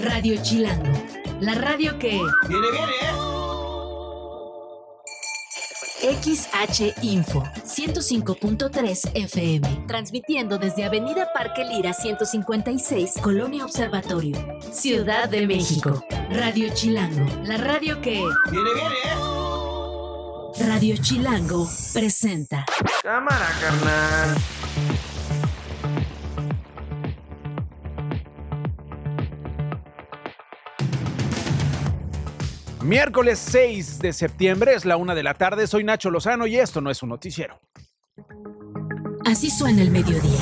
Radio Chilango, la radio que... ¡Viene, viene, eh! XH Info 105.3 FM, transmitiendo desde Avenida Parque Lira 156, Colonia Observatorio, Ciudad de México. Radio Chilango, la radio que... ¡Viene, viene, eh! Radio Chilango presenta. Cámara, carnal. Miércoles 6 de septiembre es la una de la tarde. Soy Nacho Lozano y esto no es un noticiero. Así suena el mediodía.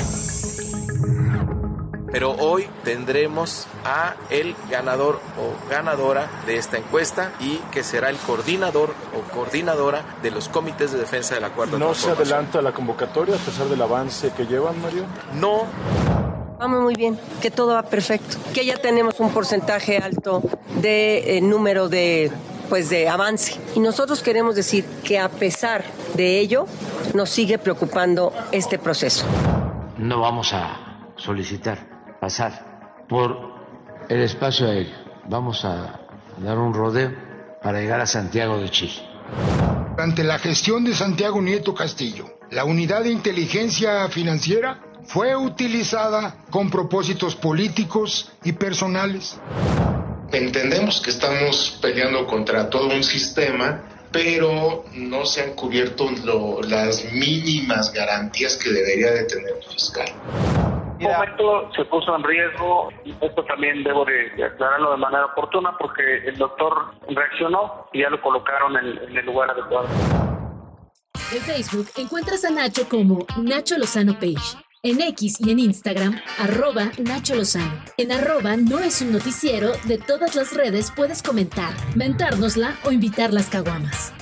Pero hoy tendremos a el ganador o ganadora de esta encuesta y que será el coordinador o coordinadora de los comités de defensa de la cuarta ¿No se adelanta la convocatoria a pesar del avance que llevan, Mario? No, Vamos muy bien, que todo va perfecto, que ya tenemos un porcentaje alto de eh, número de pues de avance. Y nosotros queremos decir que a pesar de ello nos sigue preocupando este proceso. no vamos a solicitar pasar por el espacio aéreo. Vamos a dar un rodeo para llegar a Santiago de Chile. Durante la gestión de Santiago Nieto Castillo, la unidad de inteligencia financiera fue utilizada con propósitos políticos y personales. Entendemos que estamos peleando contra todo un sistema, pero no se han cubierto lo- las mínimas garantías que debería de tener el fiscal. Un momento se puso en riesgo y esto también debo de, de aclararlo de manera oportuna porque el doctor reaccionó y ya lo colocaron en, en el lugar adecuado. En Facebook encuentras a Nacho como Nacho Lozano Page. En X y en Instagram, arroba Nacho Lozano. En arroba no es un noticiero, de todas las redes puedes comentar, mentárnosla o invitar las caguamas.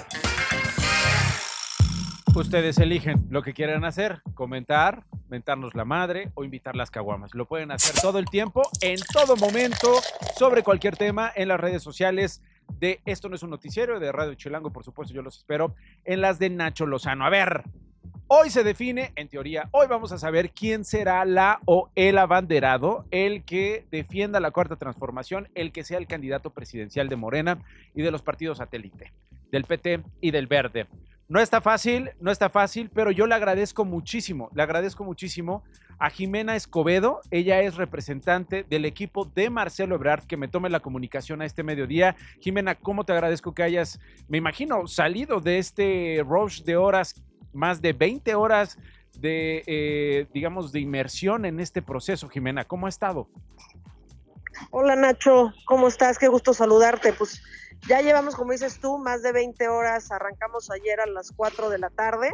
Ustedes eligen lo que quieran hacer, comentar, mentarnos la madre o invitar las caguamas. Lo pueden hacer todo el tiempo, en todo momento, sobre cualquier tema en las redes sociales de Esto no es un noticiero, de Radio Chilango, por supuesto, yo los espero, en las de Nacho Lozano. A ver, hoy se define, en teoría, hoy vamos a saber quién será la o el abanderado, el que defienda la cuarta transformación, el que sea el candidato presidencial de Morena y de los partidos satélite, del PT y del Verde. No está fácil, no está fácil, pero yo le agradezco muchísimo, le agradezco muchísimo a Jimena Escobedo. Ella es representante del equipo de Marcelo Ebrard que me tome la comunicación a este mediodía. Jimena, ¿cómo te agradezco que hayas, me imagino, salido de este rush de horas, más de 20 horas de, eh, digamos, de inmersión en este proceso, Jimena? ¿Cómo ha estado? Hola Nacho, ¿cómo estás? Qué gusto saludarte. Pues ya llevamos, como dices tú, más de 20 horas. Arrancamos ayer a las 4 de la tarde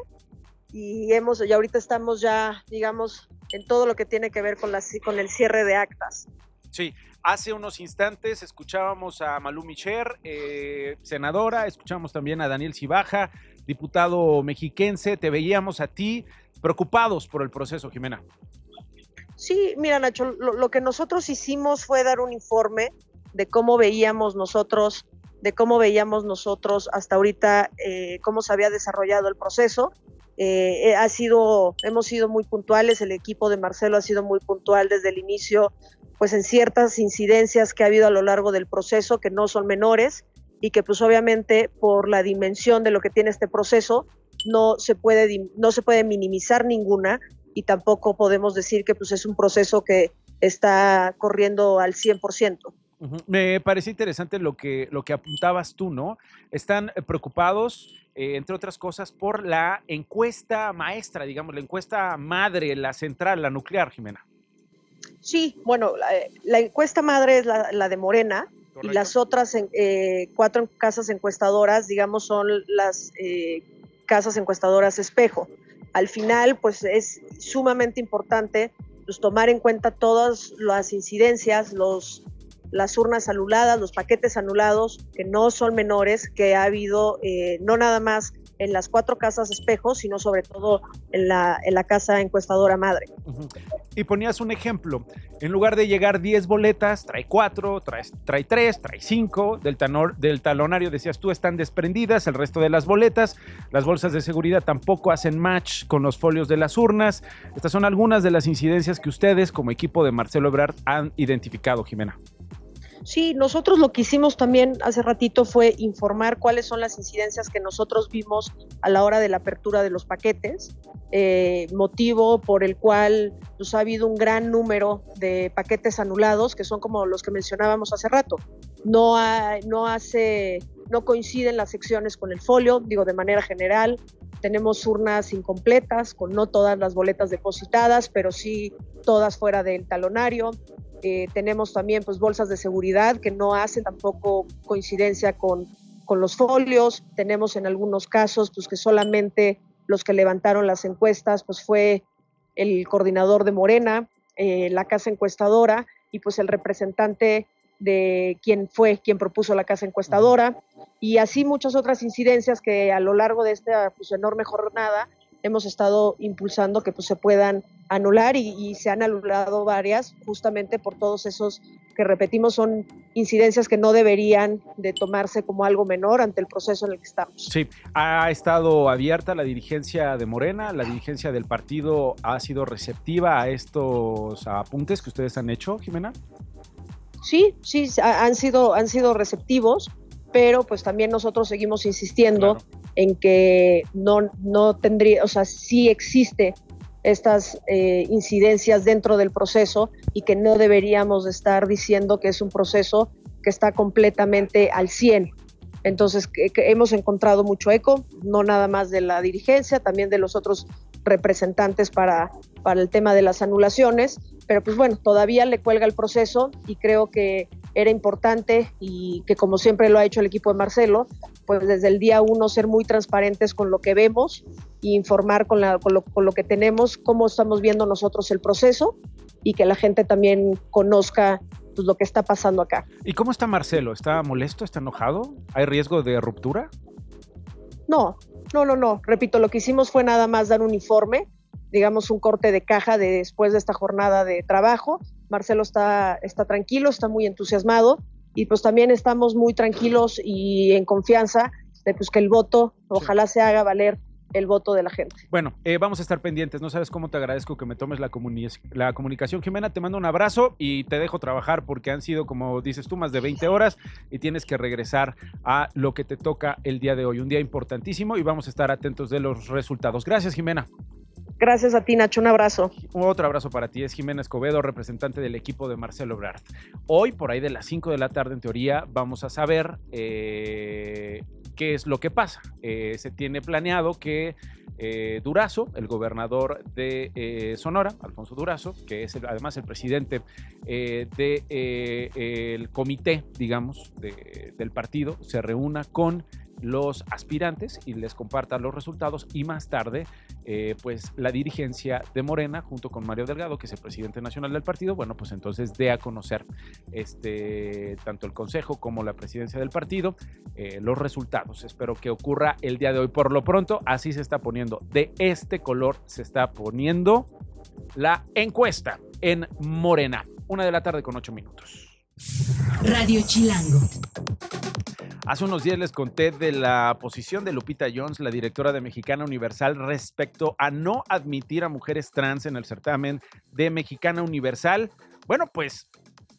y hemos, y ahorita estamos ya, digamos, en todo lo que tiene que ver con, la, con el cierre de actas. Sí, hace unos instantes escuchábamos a Malú Micher, eh, senadora, escuchamos también a Daniel Cibaja, diputado mexiquense, te veíamos a ti preocupados por el proceso, Jimena. Sí, mira Nacho, lo, lo que nosotros hicimos fue dar un informe de cómo veíamos nosotros, de cómo veíamos nosotros hasta ahorita, eh, cómo se había desarrollado el proceso. Eh, ha sido, hemos sido muy puntuales, el equipo de Marcelo ha sido muy puntual desde el inicio, pues en ciertas incidencias que ha habido a lo largo del proceso, que no son menores, y que pues obviamente por la dimensión de lo que tiene este proceso, no se puede, no se puede minimizar ninguna, y tampoco podemos decir que pues es un proceso que está corriendo al 100%. Uh -huh. Me parece interesante lo que, lo que apuntabas tú, ¿no? Están preocupados, eh, entre otras cosas, por la encuesta maestra, digamos, la encuesta madre, la central, la nuclear, Jimena. Sí, bueno, la, la encuesta madre es la, la de Morena Y las otras eh, cuatro casas encuestadoras, digamos, son las eh, casas encuestadoras espejo. Al final, pues es sumamente importante pues, tomar en cuenta todas las incidencias, los, las urnas anuladas, los paquetes anulados, que no son menores, que ha habido eh, no nada más en las cuatro casas espejos, sino sobre todo en la, en la casa encuestadora madre. Y ponías un ejemplo, en lugar de llegar 10 boletas, trae 4, trae, trae 3, trae 5, del, tanor, del talonario decías tú están desprendidas, el resto de las boletas, las bolsas de seguridad tampoco hacen match con los folios de las urnas. Estas son algunas de las incidencias que ustedes como equipo de Marcelo Ebrard han identificado, Jimena. Sí, nosotros lo que hicimos también hace ratito fue informar cuáles son las incidencias que nosotros vimos a la hora de la apertura de los paquetes, eh, motivo por el cual pues, ha habido un gran número de paquetes anulados, que son como los que mencionábamos hace rato. No, no, hace, no coinciden las secciones con el folio, digo de manera general, tenemos urnas incompletas, con no todas las boletas depositadas, pero sí todas fuera del talonario. Eh, tenemos también pues, bolsas de seguridad que no hacen tampoco coincidencia con, con los folios. Tenemos en algunos casos pues, que solamente los que levantaron las encuestas pues, fue el coordinador de Morena, eh, la casa encuestadora y pues el representante de quien fue quien propuso la casa encuestadora y así muchas otras incidencias que a lo largo de esta pues, enorme jornada hemos estado impulsando que pues, se puedan anular y, se han anulado varias justamente por todos esos que repetimos son incidencias que no deberían de tomarse como algo menor ante el proceso en el que estamos. Sí, ha estado abierta la dirigencia de Morena, la dirigencia del partido ha sido receptiva a estos apuntes que ustedes han hecho, Jimena. Sí, sí, han sido, han sido receptivos, pero pues también nosotros seguimos insistiendo en que no, no tendría, o sea, sí existe estas eh, incidencias dentro del proceso y que no deberíamos estar diciendo que es un proceso que está completamente al 100. Entonces, que, hemos encontrado mucho eco, no nada más de la dirigencia, también de los otros representantes para, para el tema de las anulaciones, pero pues bueno, todavía le cuelga el proceso y creo que era importante y que como siempre lo ha hecho el equipo de Marcelo, pues desde el día uno ser muy transparentes con lo que vemos e informar con, con, lo, con lo que tenemos, cómo estamos viendo nosotros el proceso y que la gente también conozca pues, lo que está pasando acá. ¿Y cómo está Marcelo? ¿Está molesto? ¿Está enojado? ¿Hay riesgo de ruptura? No, no, no, no. Repito, lo que hicimos fue nada más dar un informe, digamos un corte de caja de después de esta jornada de trabajo. Marcelo está, está tranquilo, está muy entusiasmado y pues también estamos muy tranquilos y en confianza de pues, que el voto ojalá se haga valer el voto de la gente. Bueno, eh, vamos a estar pendientes. No sabes cómo te agradezco que me tomes la, la comunicación. Jimena, te mando un abrazo y te dejo trabajar porque han sido, como dices tú, más de 20 horas y tienes que regresar a lo que te toca el día de hoy. Un día importantísimo y vamos a estar atentos de los resultados. Gracias, Jimena. Gracias a ti, Nacho. Un abrazo. Otro abrazo para ti. Es Jimena Escobedo, representante del equipo de Marcelo Brard. Hoy, por ahí de las 5 de la tarde, en teoría, vamos a saber eh, qué es lo que pasa. Eh, se tiene planeado que eh, Durazo, el gobernador de Sonora, Alfonso Durazo, que es además el presidente del comité, digamos, del partido, se reúna con los aspirantes y les comparta los resultados y más tarde eh, pues la dirigencia de Morena junto con Mario Delgado que es el presidente nacional del partido bueno pues entonces dé a conocer este tanto el consejo como la presidencia del partido eh, los resultados. Espero que ocurra el día de hoy. Por lo pronto así se está poniendo. De este color se está poniendo la encuesta en Morena. Una de la tarde con ocho minutos Radio Chilango Hace unos días les conté de la posición de Lupita Jones, la directora de Mexicana Universal, respecto a no admitir a mujeres trans en el certamen de Mexicana Universal. Bueno, pues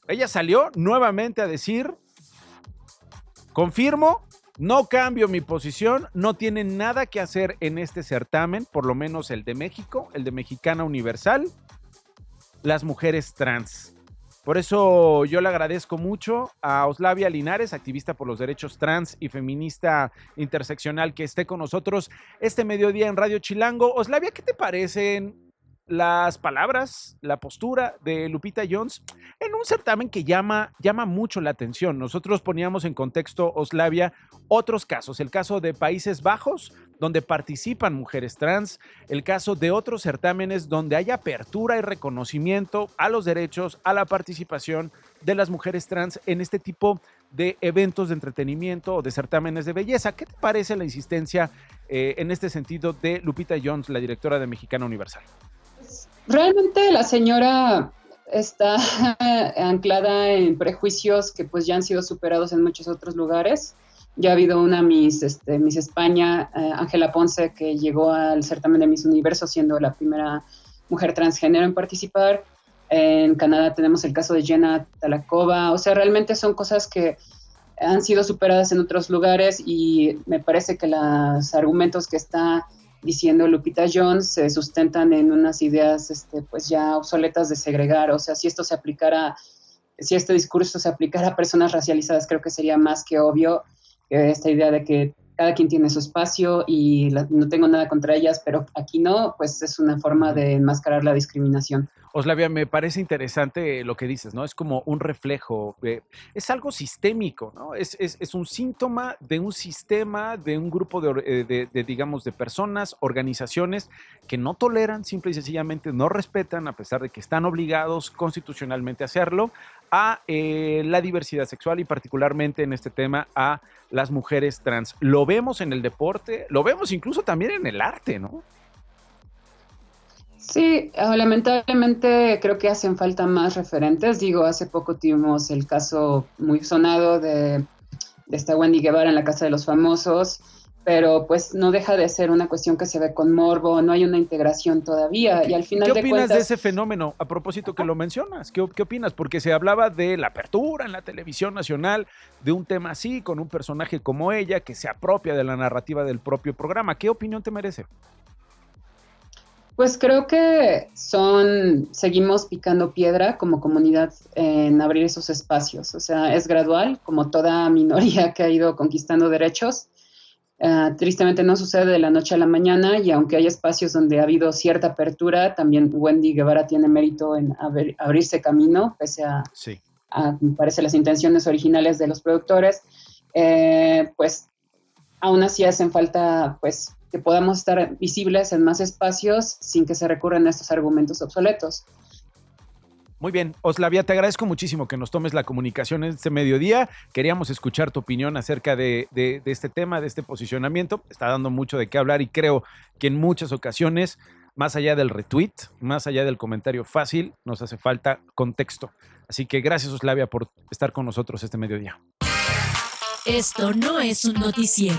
ella salió nuevamente a decir, confirmo, no cambio mi posición, no tiene nada que hacer en este certamen, por lo menos el de México, el de Mexicana Universal, las mujeres trans. Por eso yo le agradezco mucho a Oslavia Linares, activista por los derechos trans y feminista interseccional, que esté con nosotros este mediodía en Radio Chilango. Oslavia, ¿qué te parecen las palabras, la postura de Lupita Jones en un certamen que llama, llama mucho la atención. Nosotros poníamos en contexto, Oslavia, otros casos. El caso de Países Bajos, donde participan mujeres trans. El caso de otros certámenes donde hay apertura y reconocimiento a los derechos, a la participación de las mujeres trans en este tipo de eventos de entretenimiento o de certámenes de belleza. ¿Qué te parece la insistencia eh, en este sentido de Lupita Jones, la directora de Mexicana Universal? Realmente la señora está anclada en prejuicios que pues ya han sido superados en muchos otros lugares. Ya ha habido una Miss, este, Miss España, eh, Ángela Ponce, que llegó al certamen de Miss Universo siendo la primera mujer transgénero en participar. En Canadá tenemos el caso de Jenna Talakova. O sea, realmente son cosas que han sido superadas en otros lugares y me parece que los argumentos que está diciendo Lupita Jones se sustentan en unas ideas este, pues ya obsoletas de segregar. O sea, si esto se aplicara, si este discurso se aplicara a personas racializadas, creo que sería más que obvio esta idea de que cada quien tiene su espacio y no tengo nada contra ellas, pero aquí no, pues es una forma de enmascarar la discriminación. Oslavia, me parece interesante lo que dices, ¿no? Es como un reflejo, es algo sistémico, ¿no? Es, es, un síntoma de un sistema, de un grupo eh, de, de, digamos, de personas, organizaciones que no toleran, simple y sencillamente no respetan, a pesar de que están obligados constitucionalmente a hacerlo, a eh, la diversidad sexual y particularmente en este tema a las mujeres trans. Lo vemos en el deporte, lo vemos incluso también en el arte, ¿no? Sí, ah, lamentablemente creo que hacen falta más referentes. Digo, hace poco tuvimos el caso muy sonado de, de esta Wendy Guevara en la Casa de los Famosos, pero pues no deja de ser una cuestión que se ve con morbo, no hay una integración todavía y al final ¿Qué opinas de ese fenómeno a propósito que lo mencionas? ¿Qué, ¿Qué, opinas? Porque se hablaba de la apertura en la televisión nacional de un tema así, con un personaje como ella que se apropia de la narrativa del propio programa. ¿Qué opinión te merece? Pues creo que son, seguimos picando piedra como comunidad en abrir esos espacios. O sea, es gradual, como toda minoría que ha ido conquistando derechos Ah, tristemente no sucede de la noche a la mañana y aunque hay espacios donde ha habido cierta apertura, también Wendy Guevara tiene mérito en abrirse camino, pese a, me parece, las intenciones originales de los productores. Eh, pues aún así hacen falta pues que podamos estar visibles en más espacios sin que se recurran a estos argumentos obsoletos. Muy bien, Oslavia, te agradezco muchísimo que nos tomes la comunicación en este mediodía. Queríamos escuchar tu opinión acerca de, este tema, de este posicionamiento. Está dando mucho de qué hablar y creo que en muchas ocasiones, más allá del retweet, más allá del comentario fácil, nos hace falta contexto. Así que gracias, Oslavia, por estar con nosotros este mediodía. Esto no es un noticiero.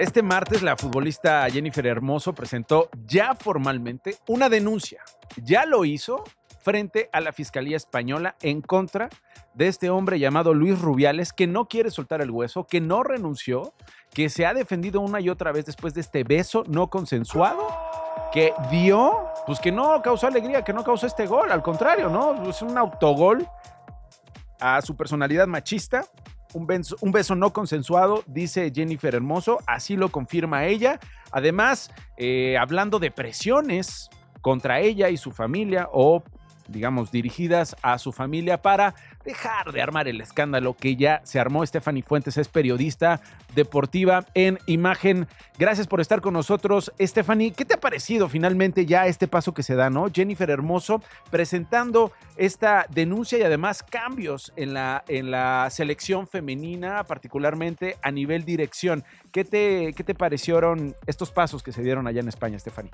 Este martes la futbolista Jennifer Hermoso presentó ya formalmente una denuncia. Ya lo hizo frente a la Fiscalía Española en contra de este hombre llamado Luis Rubiales que no quiere soltar el hueso, que no renunció, que se ha defendido una y otra vez después de este beso no consensuado, que dio, pues que no causó alegría, que no causó este gol, al contrario, ¿no? Es un autogol a su personalidad machista un beso, no consensuado, dice Jennifer Hermoso, así lo confirma ella. Además, eh, hablando de presiones contra ella y su familia o digamos, dirigidas a su familia para dejar de armar el escándalo que ya se armó. Stephanie Fuentes es periodista deportiva en Imagen. Gracias por estar con nosotros, Stephanie. ¿Qué te ha parecido finalmente ya este paso que se da, no? Jennifer Hermoso presentando esta denuncia y además cambios en la, en la selección femenina, particularmente a nivel dirección. ¿Qué te, ¿Qué te parecieron estos pasos que se dieron allá en España, Stephanie?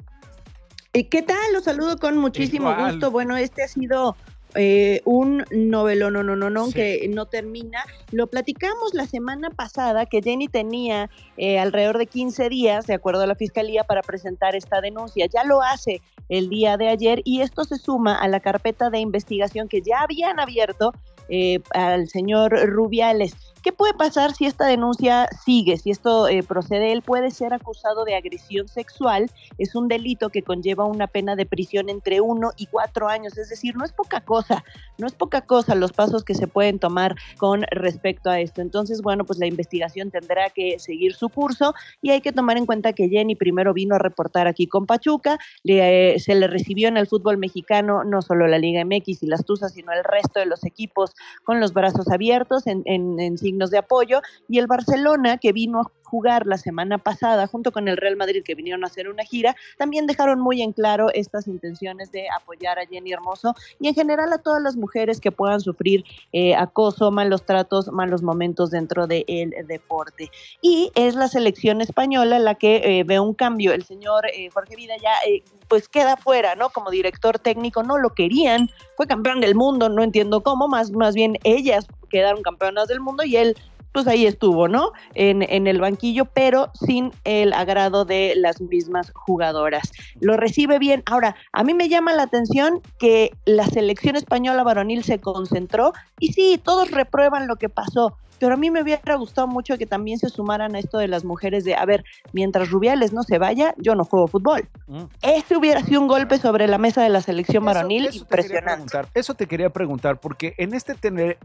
¿Qué tal? Los saludo con muchísimo gusto. Bueno, este ha sido eh, un novelo no, no, no, no, que no termina. Lo platicamos la semana pasada que Jenny tenía eh, alrededor de 15 días, de acuerdo a la fiscalía, para presentar esta denuncia. Ya lo hace el día de ayer y esto se suma a la carpeta de investigación que ya habían abierto eh, al señor Rubiales. ¿Qué puede pasar si esta denuncia sigue? Si esto eh, procede, él puede ser acusado de agresión sexual. Es un delito que conlleva una pena de prisión entre uno y cuatro años. Es decir, no es poca cosa, no es poca cosa los pasos que se pueden tomar con respecto a esto. Entonces, bueno, pues la investigación tendrá que seguir su curso y hay que tomar en cuenta que Jenny primero vino a reportar aquí con Pachuca, eh, se le recibió en el fútbol mexicano no solo la Liga MX y las Tuzas, sino el resto de los equipos con los brazos abiertos en, en, en de apoyo, y el Barcelona, que vino jugar la semana pasada junto con el Real Madrid, que vinieron a hacer una gira, también dejaron muy en claro estas intenciones de apoyar a Jenny Hermoso y en general a todas las mujeres que puedan sufrir eh, acoso, malos tratos, malos momentos dentro del deporte. Y es la selección española la que eh, ve un cambio. El señor eh, Jorge Vida ya pues queda fuera, ¿no? Como director técnico, no lo querían, fue campeón del mundo, no entiendo cómo, más, más bien ellas quedaron campeonas del mundo y él pues ahí estuvo, ¿no? En, en, el banquillo, pero sin el agrado de las mismas jugadoras. Lo recibe bien. Ahora, a mí me llama la atención que la selección española varonil se concentró y sí, todos reprueban lo que pasó, pero a mí me hubiera gustado mucho que también se sumaran a esto de las mujeres de, a ver, mientras Rubiales no se vaya, yo no juego fútbol. Mm. Este hubiera sido un golpe sobre la mesa de la selección varonil impresionante. eso te quería preguntar, porque en este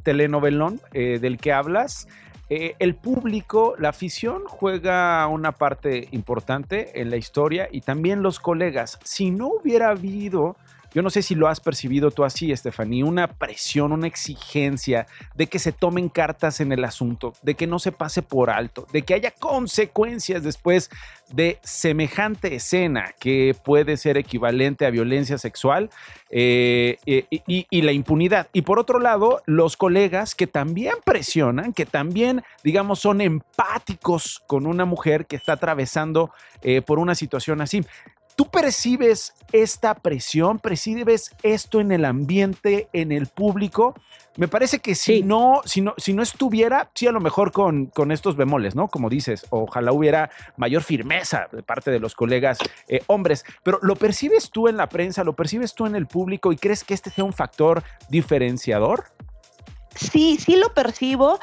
telenovelón eh, del que hablas, eh, el público, la afición juega una parte importante en la historia y también los colegas. Si no hubiera habido yo no sé si lo has percibido tú así, Estefanía, una presión, una exigencia de que se tomen cartas en el asunto, de que no se pase por alto, de que haya consecuencias después de semejante escena que puede ser equivalente a violencia sexual eh, y, y, la impunidad. Y por otro lado, los colegas que también presionan, que también, digamos, son empáticos con una mujer que está atravesando eh, por una situación así. ¿Tú percibes esta presión? ¿Percibes esto en el ambiente, en el público? Me parece que si, no, si, no, si no estuviera, sí a lo mejor con, con estos bemoles, ¿no? Como dices, ojalá hubiera mayor firmeza de parte de los colegas eh, hombres, pero ¿lo percibes tú en la prensa, lo percibes tú en el público y crees que este sea un factor diferenciador? Sí, sí lo percibo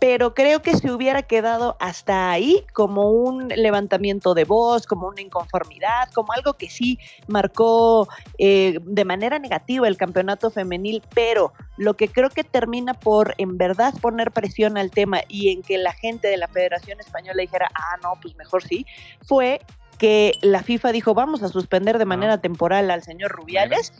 pero creo que se hubiera quedado hasta ahí como un levantamiento de voz, como una inconformidad, como algo que sí marcó eh, de manera negativa el campeonato femenil, pero lo que creo que termina por en verdad poner presión al tema y en que la gente de la Federación Española dijera, ah, no, pues mejor sí, fue que la FIFA dijo vamos a suspender de manera temporal al señor Rubiales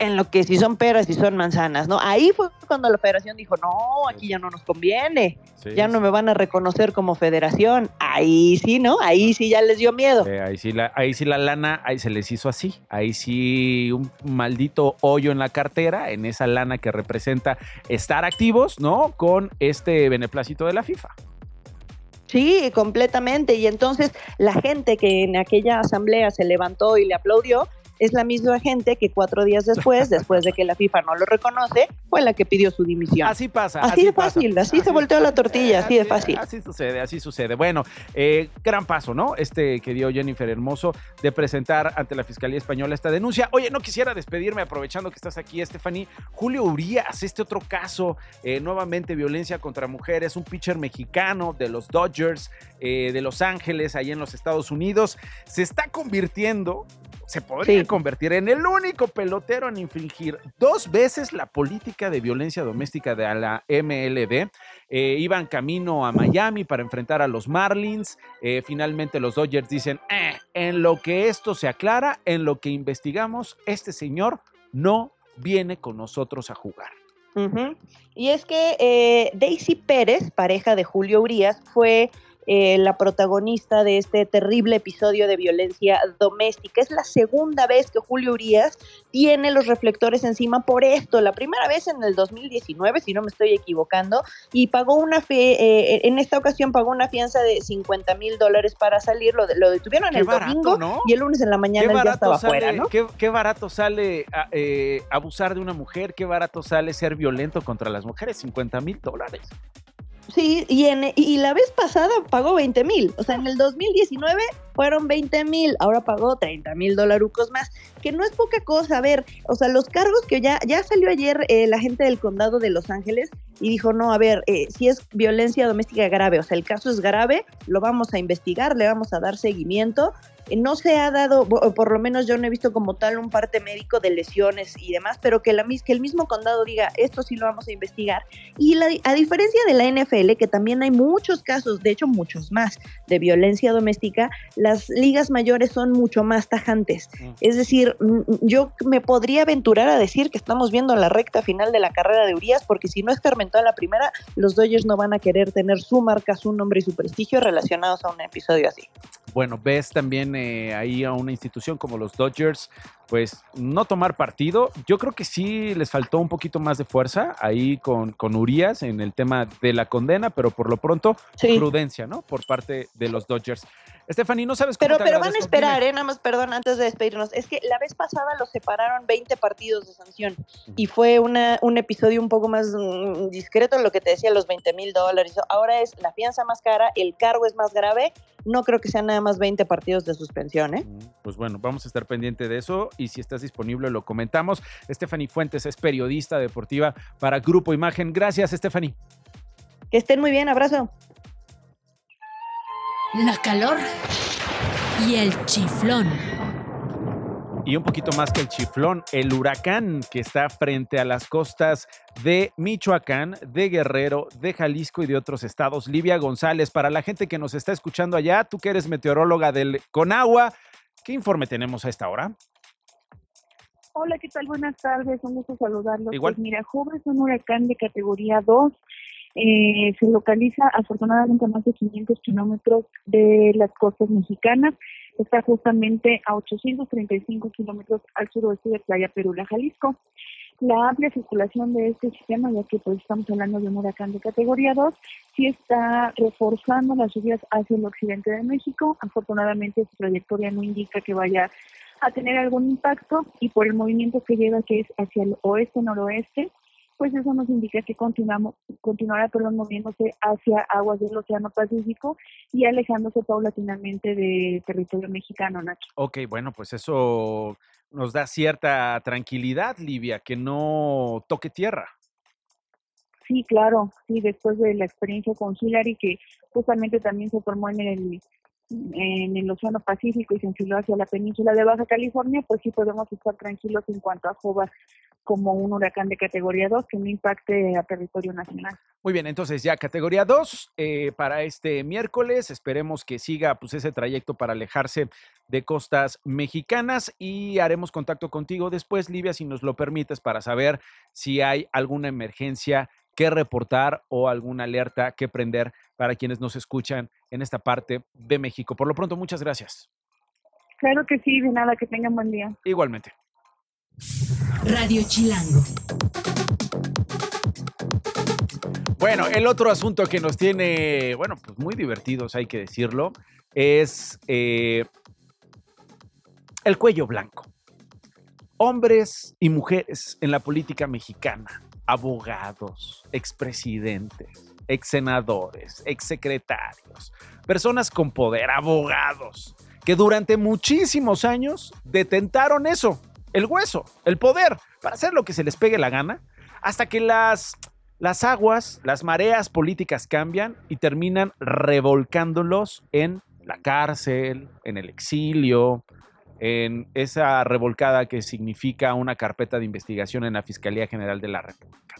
en lo que si son peras y son manzanas, ¿no? Ahí fue cuando la federación dijo, no, aquí ya no nos conviene, ya no me van a reconocer como federación. Ahí sí, ¿no? Ahí sí ya les dio miedo. ahí, sí la, ahí sí la lana, ahí se les hizo así, ahí sí un maldito hoyo en la cartera, en esa lana que representa estar activos, ¿no? Con este beneplácito de la FIFA. Sí, completamente. Y entonces la gente que en aquella asamblea se levantó y le aplaudió, es la misma gente que cuatro días después, después de que la FIFA no lo reconoce, fue la que pidió su dimisión. Así pasa. Así, de fácil, así, se volteó la tortilla, así, de fácil. Así sucede, así sucede. Bueno, eh, gran paso, ¿no? Este que dio Jennifer Hermoso de presentar ante la Fiscalía Española esta denuncia. Oye, no quisiera despedirme aprovechando que estás aquí, Stephanie. Julio Urias, este otro caso, eh, nuevamente violencia contra mujeres, un pitcher mexicano de los Dodgers eh, de Los Ángeles, ahí en los Estados Unidos, se está convirtiendo se podría convertir en el único pelotero en infringir dos veces la política de violencia doméstica de la MLB. Eh, iban camino a Miami para enfrentar a los Marlins. Eh, finalmente los Dodgers dicen, eh, en lo que esto se aclara, en lo que investigamos, este señor no viene con nosotros a jugar. Y es que Daisy Pérez, pareja de Julio Urias, fue eh, la protagonista de este terrible episodio de violencia doméstica. Es la segunda vez que Julio Urias tiene los reflectores encima por esto. La primera vez en el 2019, si no me estoy equivocando, y pagó una fe, eh, en esta ocasión pagó una fianza de 50 mil dólares para salir. Lo, lo detuvieron el domingo y el lunes en la mañana ya estaba fuera, ¿no? Qué, barato sale eh, abusar de una mujer, qué barato sale ser violento contra las mujeres, 50 mil dólares. Sí, y, en, y la vez pasada pagó 20 mil. O sea, en el 2019 fueron 20 mil, ahora pagó 30 mil dolarucos más, que no es poca cosa. A ver, o sea, los cargos que ya, ya salió ayer eh, la gente del condado de Los Ángeles y dijo, no, a ver, eh, si es violencia doméstica grave, o sea, el caso es grave, lo vamos a investigar, le vamos a dar seguimiento no se ha dado, por lo menos yo no he visto como tal un parte médico de lesiones y demás, pero que, la, que el mismo condado diga, esto sí lo vamos a investigar. Y a diferencia de la NFL, que también hay muchos casos, de hecho muchos más, de violencia doméstica, las ligas mayores son mucho más tajantes. Mm. Es decir, yo me podría aventurar a decir que estamos viendo la recta final de la carrera de Urias, porque si no es a la primera, los Dodgers no van a querer tener su marca, su nombre y su prestigio relacionados a un episodio así. Bueno, ves también eh, ahí a una institución como los Dodgers pues no tomar partido. Yo creo que sí les faltó un poquito más de fuerza ahí con, con Urias en el tema de la condena, pero por lo pronto prudencia, ¿no? Por parte de los Dodgers. Stephanie, no sabes cómo Pero, te pero van a esperar. ¿eh? Nada más, perdón, antes de despedirnos. Es que la vez pasada los separaron 20 partidos de sanción y fue una, un episodio un poco más mm, discreto en lo que te decía, los 20 mil dólares. Ahora es la fianza más cara, el cargo es más grave. No creo que sean nada más 20 partidos de suspensión, ¿eh? Pues bueno, vamos a estar pendiente de eso y si estás disponible lo comentamos. Stephanie Fuentes es periodista deportiva para Grupo Imagen. Gracias, Stephanie. Que estén muy bien, abrazo. La calor y el chiflón. Y un poquito más que el chiflón, el huracán que está frente a las costas de Michoacán, de Guerrero, de Jalisco y de otros estados. Livia González, para la gente que nos está escuchando allá, tú que eres meteoróloga del Conagua, ¿qué informe tenemos a esta hora? Hola, ¿qué tal? Buenas tardes, un gusto saludarlos. Igual. Pues mira, Joba es un huracán de categoría 2. Eh, se localiza afortunadamente a más de 500 kilómetros de las costas mexicanas. Está justamente a 835 kilómetros al suroeste de Playa Perula, Jalisco. La amplia circulación de este sistema, ya que pues estamos hablando de un huracán de categoría 2, sí está reforzando las lluvias hacia el occidente de México. Afortunadamente su trayectoria no indica que vaya a tener algún impacto y por el movimiento que lleva que es hacia el oeste-noroeste, pues eso nos indica que continuamos, continuará perdón, moviéndose hacia aguas del Océano Pacífico y alejándose paulatinamente del territorio mexicano, Nacho. Ok, bueno, pues eso nos da cierta tranquilidad, Livia, que no toque tierra. Sí, claro, sí, después de la experiencia con Hillary, que justamente también se formó en el en el Océano Pacífico y se enfiló hacia la península de Baja California, pues sí podemos estar tranquilos en cuanto a Joba como un huracán de categoría 2 que no impacte a territorio nacional. Muy bien, entonces ya categoría 2 eh, para este miércoles. Esperemos que siga pues, ese trayecto para alejarse de costas mexicanas y haremos contacto contigo después, Livia, si nos lo permites, para saber si hay alguna emergencia que reportar o alguna alerta que prender para quienes nos escuchan en esta parte de México. Por lo pronto, muchas gracias. Claro que sí, de nada, que tengan buen día. Igualmente. Radio Chilango. Bueno, el otro asunto que nos tiene, bueno, pues muy divertidos, hay que decirlo, es eh, el cuello blanco. Hombres y mujeres en la política mexicana, abogados, expresidentes, exsenadores, exsecretarios, personas con poder, abogados, que durante muchísimos años detentaron eso, el hueso, el poder, para hacer lo que se les pegue la gana, hasta que las, las aguas, las mareas políticas cambian y terminan revolcándolos en la cárcel, en el exilio, en esa revolcada que significa una carpeta de investigación en la Fiscalía General de la República.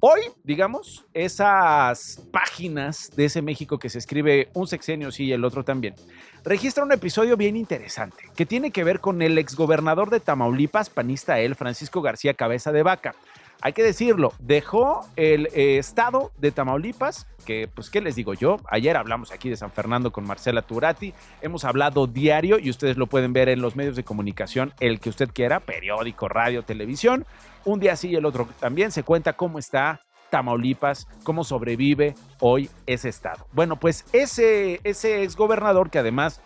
Hoy, digamos, esas páginas de ese México que se escribe un sexenio sí y el otro también, registra un episodio bien interesante que tiene que ver con el exgobernador de Tamaulipas, panista él, Francisco García Cabeza de Vaca. Hay que decirlo, dejó el eh, estado de Tamaulipas, que pues, ¿qué les digo yo? Ayer hablamos aquí de San Fernando con Marcela Turati, hemos hablado diario y ustedes lo pueden ver en los medios de comunicación, el que usted quiera, periódico, radio, televisión. Un día sí y el otro también se cuenta cómo está Tamaulipas, cómo sobrevive hoy ese estado. Bueno, pues ese, ese exgobernador que además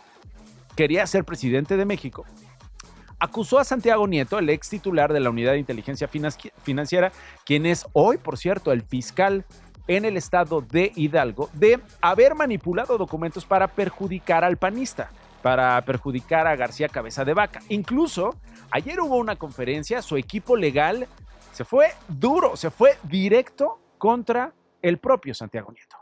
quería ser presidente de México, acusó a Santiago Nieto, el ex titular de la Unidad de Inteligencia Financiera, quien es hoy, por cierto, el fiscal en el estado de Hidalgo, de haber manipulado documentos para perjudicar al panista, para perjudicar a García Cabeza de Vaca. Incluso, ayer hubo una conferencia, su equipo legal se fue duro, se fue directo contra el propio Santiago Nieto.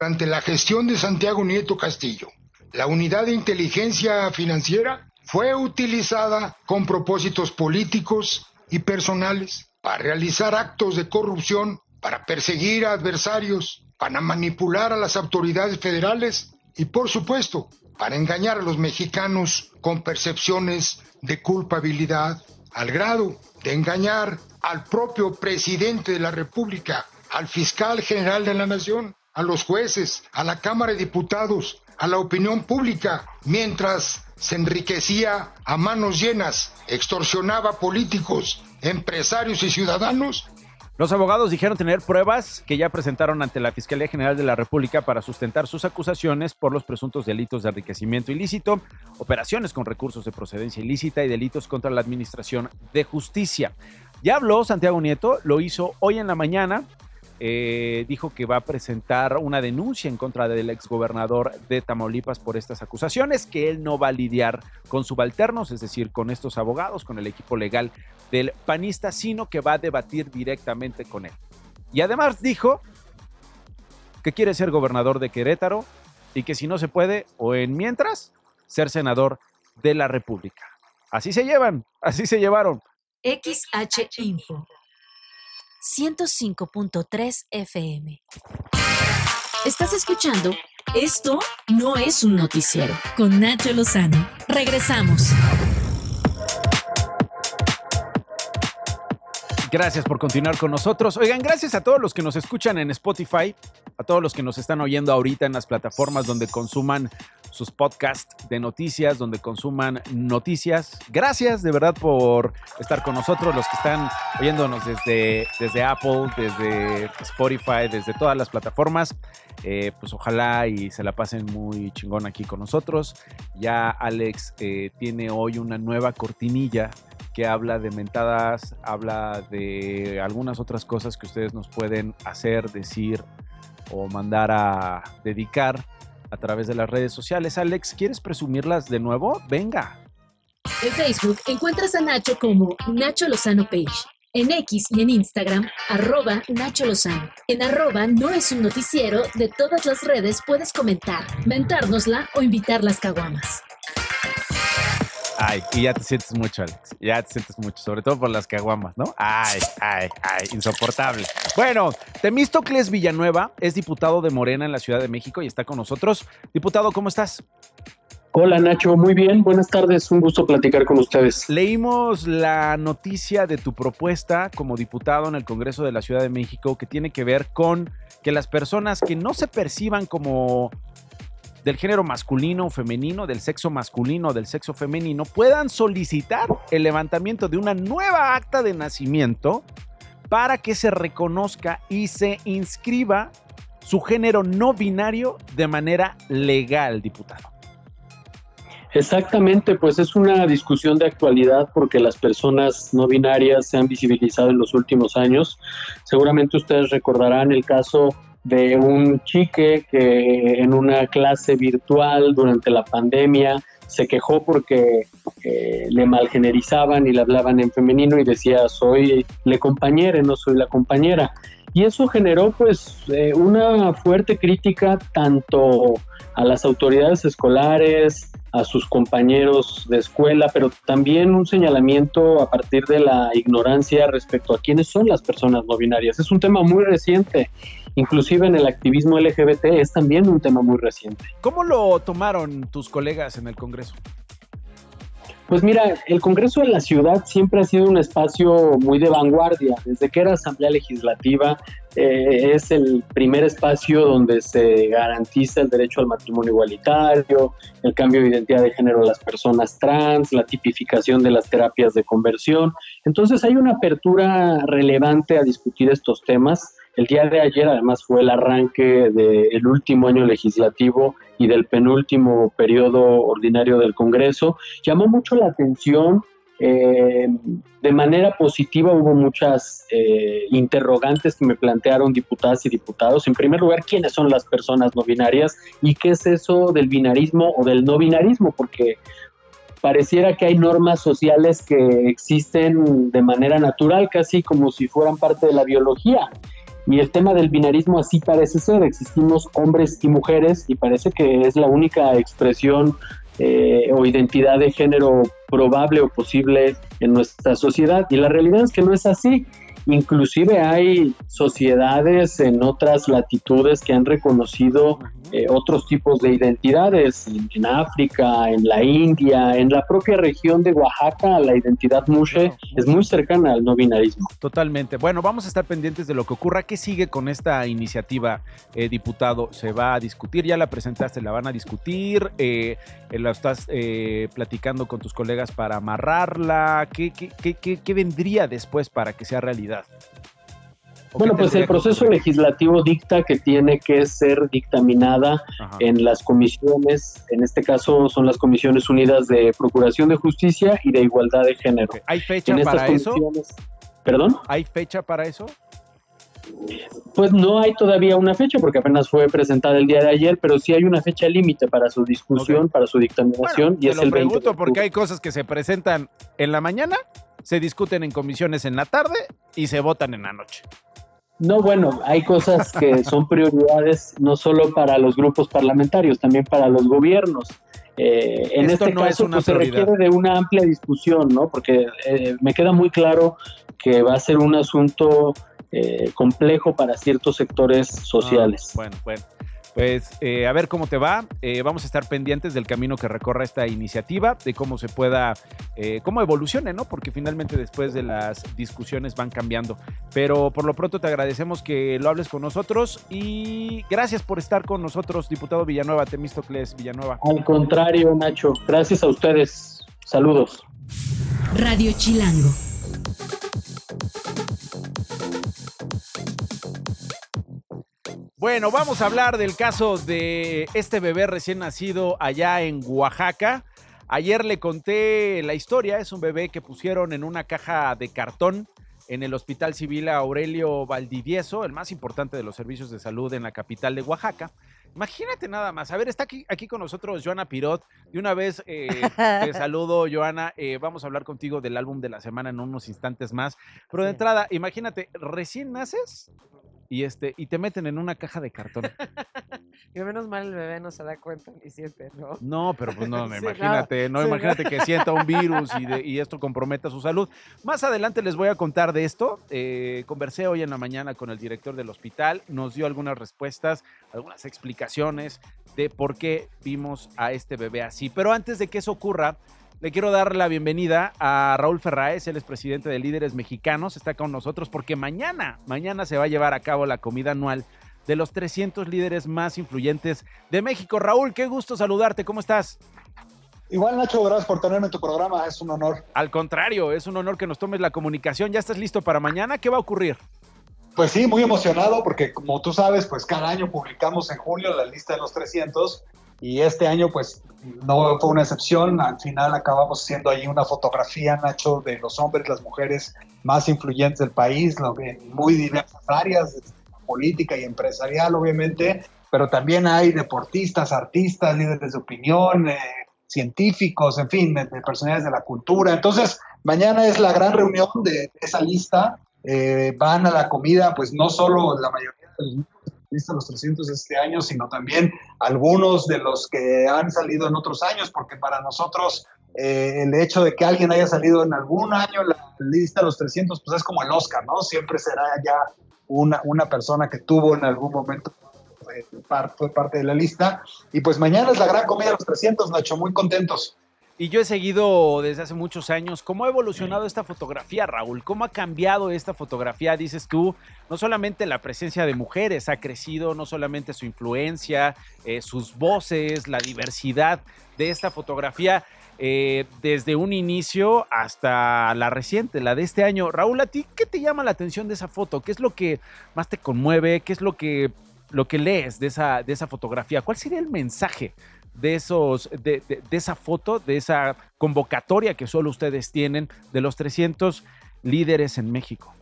Durante la gestión de Santiago Nieto Castillo, la unidad de inteligencia financiera fue utilizada con propósitos políticos y personales para realizar actos de corrupción, para perseguir a adversarios, para manipular a las autoridades federales y, por supuesto, para engañar a los mexicanos con percepciones de culpabilidad, al grado de engañar al propio presidente de la República, al fiscal general de la Nación, a los jueces, a la Cámara de Diputados, a la opinión pública, mientras se enriquecía a manos llenas, extorsionaba políticos, empresarios y ciudadanos los abogados dijeron tener pruebas que ya presentaron ante la Fiscalía General de la República para sustentar sus acusaciones por los presuntos delitos de enriquecimiento ilícito, operaciones con recursos de procedencia ilícita y delitos contra la Administración de Justicia. Ya habló Santiago Nieto, lo hizo hoy en la mañana eh, dijo que va a presentar una denuncia en contra del exgobernador de Tamaulipas por estas acusaciones, que él no va a lidiar con subalternos, es decir, con estos abogados, con el equipo legal del panista, sino que va a debatir directamente con él. Y además dijo que quiere ser gobernador de Querétaro y que si no se puede, o en mientras, ser senador de la República. Así se llevan, así se llevaron. XH Info 105.3 FM. Estás escuchando Esto no es un noticiero con Nacho Lozano. Regresamos. Gracias por continuar con nosotros. Oigan, gracias a todos los que nos escuchan en Spotify, a todos los que nos están oyendo ahorita en las plataformas donde consuman sus podcasts de noticias, donde consuman noticias. Gracias de verdad por estar con nosotros, los que están oyéndonos desde, desde Apple, desde Spotify, desde todas las plataformas. Eh, pues ojalá y se la pasen muy chingón aquí con nosotros. Ya Alex eh, tiene hoy una nueva cortinilla que habla de mentadas, habla de algunas otras cosas que ustedes nos pueden hacer, decir o mandar a dedicar a través de las redes sociales. Alex, ¿quieres presumirlas de nuevo? Venga. En Facebook encuentras a Nacho como Nacho Lozano Page. En X y en Instagram, arroba Nacho Lozano. En arroba no es un noticiero, de todas las redes puedes comentar, mentárnosla o invitar las caguamas. Ay, y ya te sientes mucho, Alex. Ya te sientes mucho, sobre todo por las caguamas, ¿no? Ay, ay, ay, insoportable. Bueno, Temístocles Villanueva es diputado de Morena en la Ciudad de México y está con nosotros. Diputado, ¿cómo estás? Hola Nacho, muy bien, buenas tardes, un gusto platicar con ustedes. Leímos la noticia de tu propuesta como diputado en el Congreso de la Ciudad de México que tiene que ver con que las personas que no se perciban como del género masculino o femenino, del sexo masculino o del sexo femenino, puedan solicitar el levantamiento de una nueva acta de nacimiento para que se reconozca y se inscriba su género no binario de manera legal, diputado. Exactamente, pues es una discusión de actualidad porque las personas no binarias se han visibilizado en los últimos años. Seguramente ustedes recordarán el caso de un chique que en una clase virtual durante la pandemia se quejó porque eh, le malgenerizaban y le hablaban en femenino y decía soy le compañera, no soy la compañera. Y eso generó pues eh, una fuerte crítica tanto a las autoridades escolares, a sus compañeros de escuela, pero también un señalamiento a partir de la ignorancia respecto a quiénes son las personas no binarias. Es un tema muy reciente inclusive en el activismo LGBT es también un tema muy reciente. ¿Cómo lo tomaron tus colegas en el Congreso? Pues mira, el Congreso de la Ciudad siempre ha sido un espacio muy de vanguardia. Desde que era Asamblea Legislativa, eh, es el primer espacio donde se garantiza el derecho al matrimonio igualitario, el cambio de identidad de género de las personas trans, la tipificación de las terapias de conversión. Entonces hay una apertura relevante a discutir estos temas. El día de ayer además fue el arranque del último año legislativo y del penúltimo periodo ordinario del Congreso. Llamó mucho la atención, eh, de manera positiva hubo muchas eh, interrogantes que me plantearon diputadas y diputados. En primer lugar, ¿quiénes son las personas no binarias y qué es eso del binarismo o del no binarismo? Porque pareciera que hay normas sociales que existen de manera natural, casi como si fueran parte de la biología. Y el tema del binarismo así parece ser, existimos hombres y mujeres y parece que es la única expresión eh, o identidad de género probable o posible en nuestra sociedad. Y la realidad es que no es así. Inclusive hay sociedades en otras latitudes que han reconocido eh, otros tipos de identidades en, en, África, en la India, en la propia región de Oaxaca, la identidad mushe es muy cercana al no binarismo. Totalmente. Bueno, vamos a estar pendientes de lo que ocurra. ¿Qué sigue con esta iniciativa, eh, diputado? ¿Se va a discutir? ¿Ya la presentaste? ¿La van a discutir? Eh, ¿La estás eh, platicando con tus colegas para amarrarla? ¿Qué, qué, qué, qué vendría después para que sea realidad? Bueno, pues el proceso legislativo dicta que tiene que ser dictaminada Ajá. en las comisiones, en este caso son las comisiones unidas de Procuración de Justicia y de Igualdad de Género. ¿Hay fecha en para eso? ¿Perdón? ¿Hay fecha para eso? Pues no hay todavía una fecha porque apenas fue presentada el día de ayer, pero sí hay una fecha límite para su discusión, okay. para su dictaminación bueno, y es lo el pregunto porque hay cosas que se presentan en la mañana, se discuten en comisiones en la tarde y se votan en la noche. No, bueno, hay cosas que son prioridades no solo para los grupos parlamentarios, también para los gobiernos. Eh, en Esto este no caso, es una pues, se requiere de una amplia discusión, ¿no? Porque eh, me queda muy claro que va a ser un asunto eh, complejo para ciertos sectores sociales. Ah, bueno, bueno. Pues eh, a ver cómo te va. Eh, vamos a estar pendientes del camino que recorra esta iniciativa, de cómo se pueda, eh, cómo evolucione, ¿no? Porque finalmente después de las discusiones van cambiando. Pero por lo pronto te agradecemos que lo hables con nosotros y gracias por estar con nosotros, diputado Villanueva, Temístocles Villanueva. Al contrario, Nacho, gracias a ustedes. Saludos. Radio Chilango. Bueno, vamos a hablar del caso de este bebé recién nacido allá en Oaxaca. Ayer le conté la historia, es un bebé que pusieron en una caja de cartón en el Hospital Civil Aurelio Valdivieso, el más importante de los servicios de salud en la capital de Oaxaca. Imagínate nada más. A ver, está aquí, aquí con nosotros Joana Pirot. De una vez eh, te saludo, Joana. Eh, vamos a hablar contigo del álbum de la semana en unos instantes más. Pero de entrada, imagínate, recién naces y este y te meten en una caja de cartón. y menos mal el bebé no se da cuenta ni siente, ¿no? No, pero pues no, Sí, imagínate, no, sí, imagínate que sienta un virus y, de- y esto comprometa su salud. Más adelante les voy a contar de esto. Eh, conversé hoy en la mañana con el director del hospital, nos dio algunas respuestas, algunas explicaciones de por qué vimos a este bebé así. Pero antes de que eso ocurra, le quiero dar la bienvenida a Raúl Ferraez, él es presidente de Líderes Mexicanos, está con nosotros porque mañana, mañana se va a llevar a cabo la comida anual de los 300 líderes más influyentes de México. Raúl, qué gusto saludarte, ¿cómo estás? Igual, Nacho, gracias por tenerme en tu programa, es un honor. Al contrario, es un honor que nos tomes la comunicación. ¿Ya estás listo para mañana? ¿Qué va a ocurrir? Pues sí, muy emocionado porque como tú sabes, pues cada año publicamos en julio la lista de los 300 y este año pues no fue una excepción. Al final acabamos haciendo ahí una fotografía, Nacho, de los hombres, las mujeres más influyentes del país, en muy diversas áreas, política y empresarial, obviamente, pero también hay deportistas, artistas, líderes de opinión, eh, científicos, en fin, de, de personalidades de la cultura. Entonces, mañana es la gran reunión de esa lista. Eh, van a la comida, pues no solo la mayoría de los lista los 300 de este año, sino también algunos de los que han salido en otros años, porque para nosotros eh, el hecho de que alguien haya salido en algún año la lista de los 300, pues es como el Oscar, ¿no? Siempre será ya una, una persona que tuvo en algún momento, eh, fue parte de la lista. Y pues mañana es la gran comida de los 300, Nacho, muy contentos. Y yo he seguido desde hace muchos años cómo ha evolucionado esta fotografía, Raúl, cómo ha cambiado esta fotografía, dices tú, no solamente la presencia de mujeres ha crecido, no solamente su influencia, eh, sus voces, la diversidad de esta fotografía, eh, desde un inicio hasta la reciente, la de este año. Raúl, ¿a ti qué te llama la atención de esa foto? ¿Qué es lo que más te conmueve? ¿Qué es lo que, lo que lees de esa, de esa fotografía? ¿Cuál sería el mensaje? De esos de, de- de esa foto, de esa convocatoria que solo ustedes tienen de los 300 líderes en México.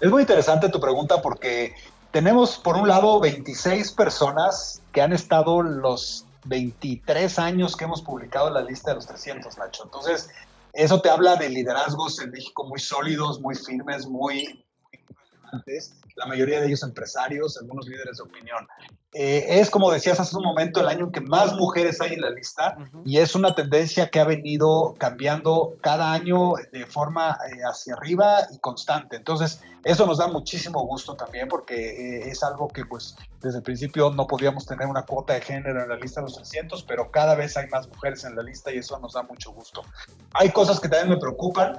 Es muy interesante tu pregunta porque tenemos por un lado 26 personas que han estado los 23 años que hemos publicado la lista de los 300, Nacho. Entonces, eso te habla de liderazgos en México muy sólidos, muy firmes, muy importantes, la mayoría de ellos empresarios, algunos líderes de opinión. Eh, es, como decías hace un momento, el año en que más mujeres hay en la lista y es una tendencia que ha venido cambiando cada año de forma eh, hacia arriba y constante. Entonces, eso nos da muchísimo gusto también porque eh, es algo que pues desde el principio no podíamos tener una cuota de género en la lista de los 300, pero cada vez hay más mujeres en la lista y eso nos da mucho gusto. Hay cosas que también me preocupan,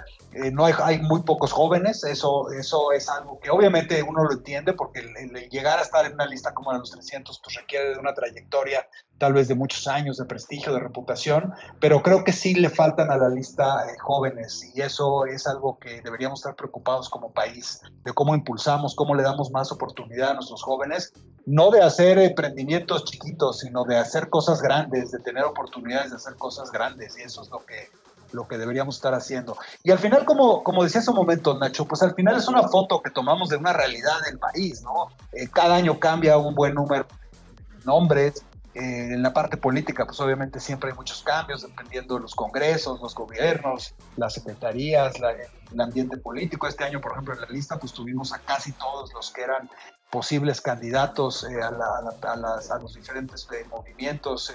no hay, hay, muy pocos jóvenes, eso, eso es algo que obviamente uno lo entiende porque el, el llegar a estar en una lista como la de los 300 pues requiere de una trayectoria tal vez de muchos años de prestigio, de reputación, pero creo que sí le faltan a la lista eh, jóvenes y eso es algo que deberíamos estar preocupados como país, de cómo impulsamos, cómo le damos más oportunidad a nuestros jóvenes, no de hacer emprendimientos chiquitos, sino de hacer cosas grandes, de tener oportunidades de hacer cosas grandes y eso es lo que lo que deberíamos estar haciendo. Y al final, como, como decía hace un momento, Nacho, pues al final es una foto que tomamos de una realidad del país, ¿no? Eh, cada año cambia un buen número nombres. Eh, en la parte política, pues obviamente siempre hay muchos cambios dependiendo de los congresos, los gobiernos, las secretarías, el ambiente político. Este año, por ejemplo, en la lista, pues tuvimos a casi todos los que eran posibles candidatos eh, a, los diferentes eh, movimientos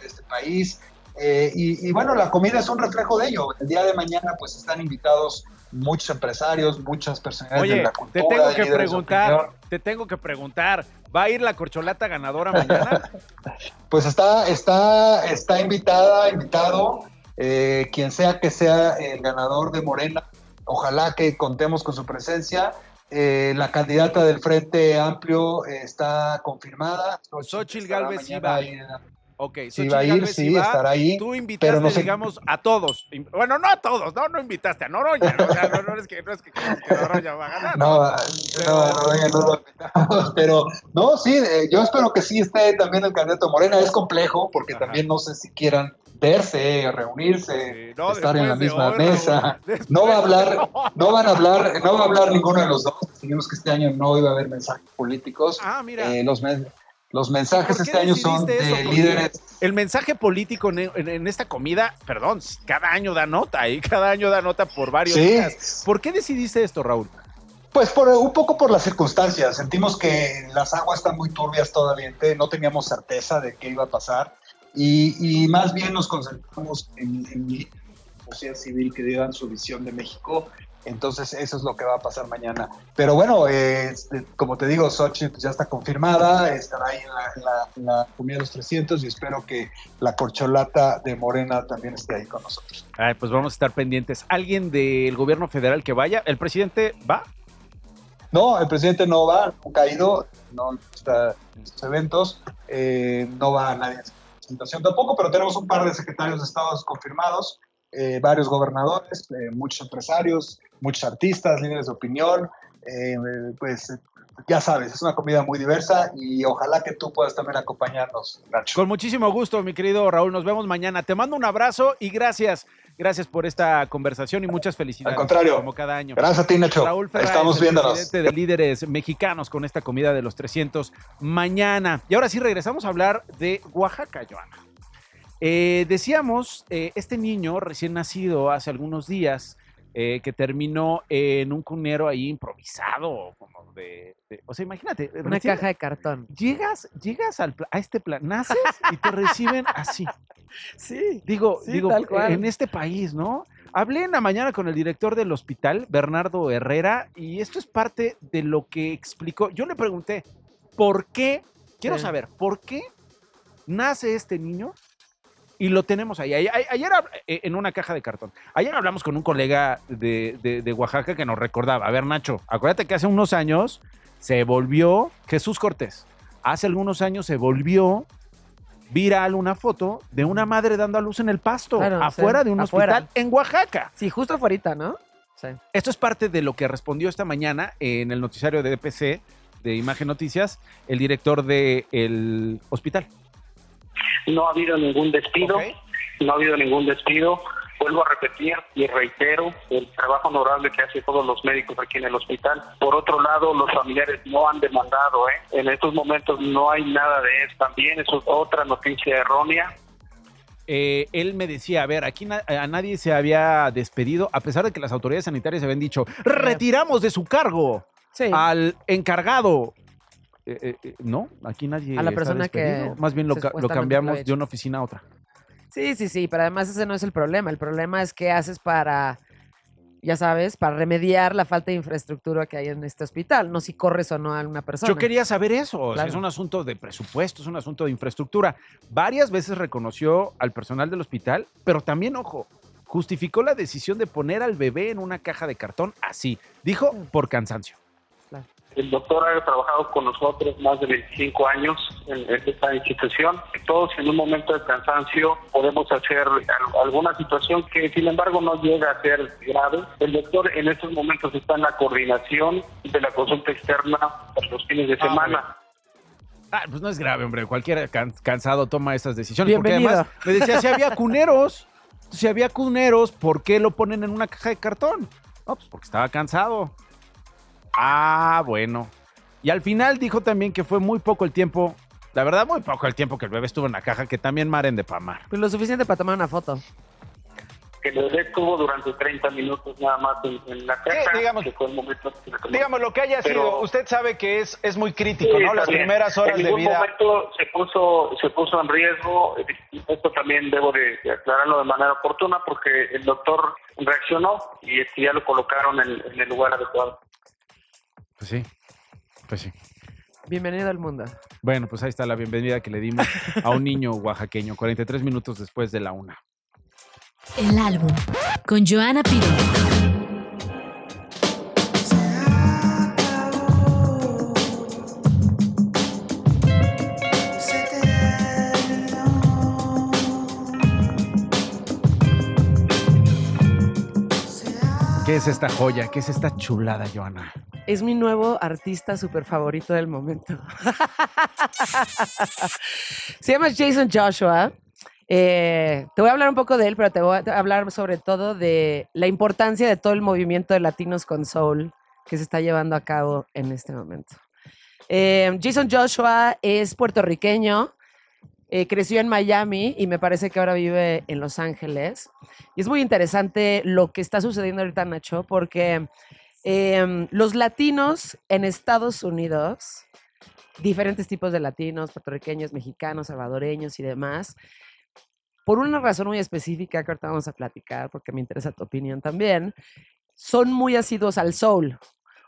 de este país. Y, y, bueno, la comida es un reflejo de ello. El día de mañana, pues están invitados muchos empresarios, muchas personalidades de la cultura. Te tengo que preguntar, te tengo que preguntar, ¿va a ir la corcholata ganadora mañana? pues está, está, está invitada, invitado, eh, quien sea que sea el ganador de Morena, ojalá que contemos con su presencia. Eh, la candidata del Frente Amplio eh, está confirmada. Xochitl Galvez iba. Ok, sí va a ir, sí, estará ahí. Tú invitaste, pero no digamos, a todos. Bueno, no a todos, no, no invitaste a Noroña. No, o sea, no, no, es que, no es que, que Noroña va a ganar. No, no, pero... no, Noroña no lo invitamos. Pero, no, sí, eh, yo espero que sí esté también el candidato Morena. Es complejo porque Ajá. también no sé si quieran verse, reunirse, sí, estar en la misma hoy, mesa. No va a hablar, no van a hablar, no va a hablar ninguno de los dos. Decidimos que este año no iba a haber mensajes políticos. Ah, mira. Eh, los mensajes los mensajes este año son de líderes. El mensaje político en, en, en, esta comida, perdón, cada año da nota y cada año da nota por varios sí. días. ¿Por qué decidiste esto, Raúl? Pues por un poco por las circunstancias. Sentimos que las aguas están muy turbias todavía, no teníamos certeza de qué iba a pasar y, y más bien nos concentramos en, en la sociedad civil que digan su visión de México entonces, eso es lo que va a pasar mañana. Pero bueno, eh, como te digo, Sochi pues, ya está confirmada, estará ahí en la, en, la, en la, comida de los 300 y espero que la corcholata de Morena también esté ahí con nosotros. Ay, pues vamos a estar pendientes. ¿Alguien del gobierno federal que vaya? ¿El presidente va? No, el presidente no va, no ha caído, no está en estos eventos, eh, no va nadie en presentación tampoco, pero tenemos un par de secretarios de Estado confirmados. Eh, varios gobernadores, eh, muchos empresarios, muchos artistas, líderes de opinión, eh, pues ya sabes, es una comida muy diversa y ojalá que tú puedas también acompañarnos, Nacho. Con muchísimo gusto, mi querido Raúl, nos vemos mañana. Te mando un abrazo y gracias. Gracias por esta conversación y muchas felicidades. Al contrario. Como cada año. Gracias a ti, Nacho. Raúl Ferraz, Estamos el viéndonos. presidente de líderes mexicanos con esta comida de los 300 mañana. Y ahora sí regresamos a hablar de Oaxaca, Joana. Eh, decíamos, eh, este niño recién nacido hace algunos días, eh, que terminó en un cunero ahí improvisado, como de, de o sea, imagínate. Una recién- caja de cartón. Llegas, llegas al, a este plan, naces y te reciben así. Sí. Digo, Sí, digo, tal cual. en este país, ¿no? Hablé en la mañana con el director del hospital, Bernardo Herrera, y esto es parte de lo que explicó. Yo le pregunté, ¿por qué? Quiero Sí. saber, ¿por qué nace este niño y lo tenemos ahí. Ayer, ayer eh, en una caja de cartón. Ayer hablamos con un colega de, de- de Oaxaca que nos recordaba. A ver, Nacho, acuérdate que hace unos años se volvió Jesús Cortés. Hace algunos años se volvió viral una foto de una madre dando a luz en el pasto, Claro, afuera sí, de un afuera. hospital en Oaxaca. Sí, justo afuera, ¿no? Sí. Esto es parte de lo que respondió esta mañana en el noticiario de DPC de Imagen Noticias, el director del hospital. No ha habido ningún despido, no ha habido ningún despido. Vuelvo a repetir y reitero el trabajo honorable que hacen todos los médicos aquí en el hospital. Por otro lado, los familiares no han demandado, ¿eh? En estos momentos no hay nada de eso. También eso es otra noticia errónea. eh, él me decía, a ver, aquí na- a nadie se había despedido, a pesar de que las autoridades sanitarias habían dicho, retiramos de su cargo al encargado. Eh, eh, eh, no, aquí nadie. A la está persona que. Más bien lo, ca- lo cambiamos de una oficina a otra. Sí, sí, sí, pero además ese no es el problema. El problema es qué haces para, ya sabes, para remediar la falta de infraestructura que hay en este hospital, no si corres o no a una persona. Yo quería saber eso. o sea, Claro. es un asunto de presupuesto, es un asunto de infraestructura. Varias veces reconoció al personal del hospital, pero también, ojo, justificó la decisión de poner al bebé en una caja de cartón así. Dijo por cansancio. El doctor ha trabajado con nosotros más de 25 años en, esta institución. Todos en un momento de cansancio podemos hacer al- alguna situación que sin embargo no llega a ser grave. El doctor en estos momentos está en la coordinación de la consulta externa para los fines de semana. Ah, pues no es grave, hombre. Cualquier can- cansado toma esas decisiones. Porque Bienvenido. además me decía, si había cuneros, si había cuneros, ¿por qué lo ponen en una caja de cartón? No, pues porque estaba cansado. Ah, bueno. Y al final dijo también que fue muy poco el tiempo, la verdad, muy poco el tiempo que el bebé estuvo en la caja, que también maren de pamar. Pues lo suficiente para tomar una foto. Que el bebé estuvo durante 30 minutos nada más en, en la caja, digamos- que fue el momento que se tomó. Digamos, lo que haya Pero- sido, usted sabe que es, es muy crítico, Sí, ¿no? Las bien. primeras horas en de ningún vida. momento se puso, se puso en riesgo. y Esto también debo de, de aclararlo de manera oportuna porque el doctor reaccionó y este, ya lo colocaron en, en el lugar adecuado. Pues sí, pues sí. Bienvenido al mundo. Bueno, pues ahí está la bienvenida que le dimos a un niño oaxaqueño, 43 minutos después de la una. El álbum con Joana Piro. ¿Qué es esta joya? ¿Qué es esta chulada, Joana? Es mi nuevo artista súper favorito del momento. Se llama Jason Joshua. Eh, te voy a hablar un poco de él, pero te voy a hablar sobre todo de la importancia de todo el movimiento de Latinos con Soul que se está llevando a cabo en este momento. Eh, Jason Joshua es puertorriqueño, eh, creció en Miami y me parece que ahora vive en Los Ángeles. Y es muy interesante lo que está sucediendo ahorita, Nacho, porque em, los latinos en Estados Unidos, diferentes tipos de latinos, puertorriqueños, mexicanos, salvadoreños y demás, por una razón muy específica que ahorita vamos a platicar, porque me interesa tu opinión también, son muy asiduos al soul,